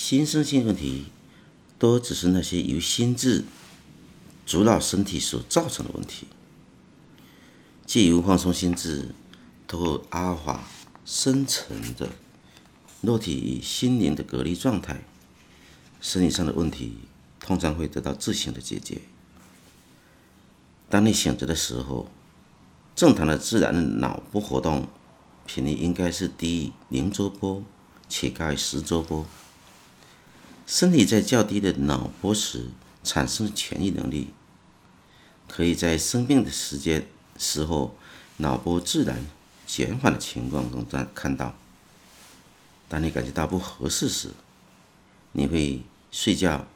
心身性问题，都只是那些由心智主导身体所造成的问题。借由放松心智，透过阿尔法深层的肉体与心灵的隔离状态，生理上的问题通常会得到自行的解决。当你醒着的时候，正常的自然的脑波活动频率应该是低于零周波，且高于十周波。身体在较低的脑波时产生的痊愈能力，可以在生病的时间。时候，脑波自然减缓的情况中，在看到。当你感觉到不合适时，你会睡觉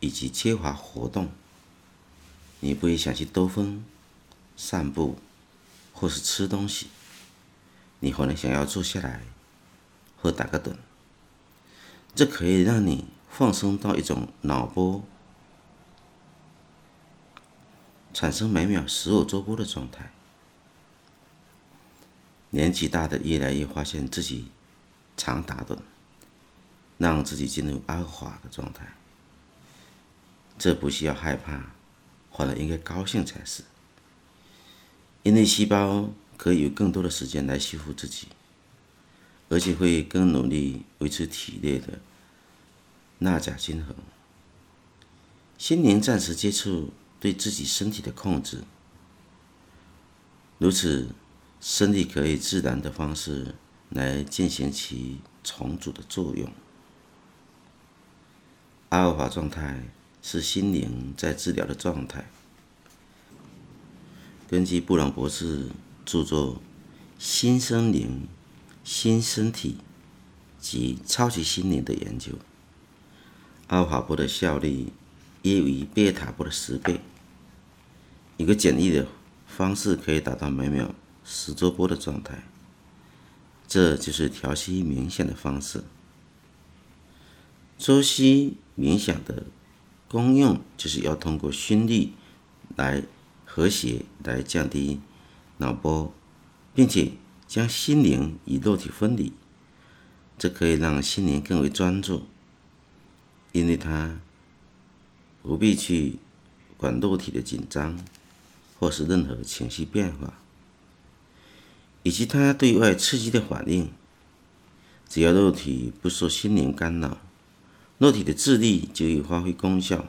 以及缺乏活动，你不会想去兜风、散步或是吃东西，你可能想要坐下来或打个盹。这可以让你放松到一种脑波。产生每秒十五周波的状态。年纪大的越来越发现自己常打盹，让自己进入阿华的状态。这不需要害怕，反而应该高兴才是，因为细胞可以有更多的时间来修复自己，而且会更努力维持体内的钠钾均衡。心灵暂时接触。对自己身体的控制，如此，身体可以自然的方式来进行其重组的作用。阿尔法状态是心灵在治疗的状态。根据布朗博士著作《新生灵、新身体及超级心灵》的研究，阿尔法波的效率约为贝塔波的十倍。一个简易的方式可以达到每秒十周波的状态，这就是调息冥想的方式。周息冥想的功用就是要通过心率来和谐，来降低脑波，并且将心灵与肉体分离。这可以让心灵更为专注，因为它不必去管肉体的紧张。或是任何情绪变化，以及他对外刺激的反应，只要肉体不受心灵干扰，肉体的智力就有发挥功效。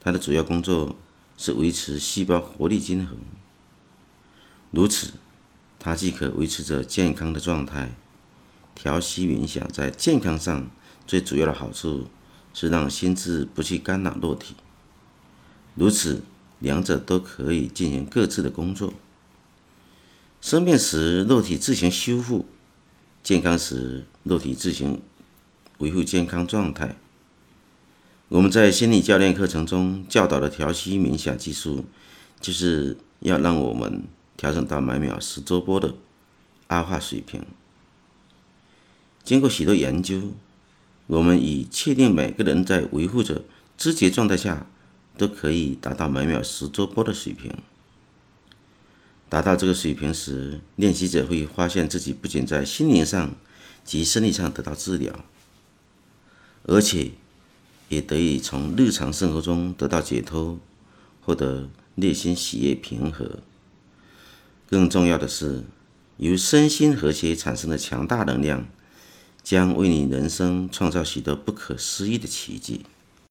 它的主要工作是维持细胞活力均衡，如此，它既可维持着健康的状态。调息冥想在健康上最主要的好处是让心智不去干扰肉体，如此。两者都可以进行各自的工作。生病时，肉体自行修复；健康时，肉体自行维护健康状态。我们在心理教练课程中教导的调息冥想技术，就是要让我们调整到每秒十周波的阿化水平。经过许多研究，我们已确定每个人在维护着知觉状态下。都可以达到每秒十周波的水平。达到这个水平时，练习者会发现自己不仅在心灵上及生理上得到治疗，而且也得以从日常生活中得到解脱，获得内心喜悦平和。更重要的是，由身心和谐产生的强大能量，将为你人生创造许多不可思议的奇迹。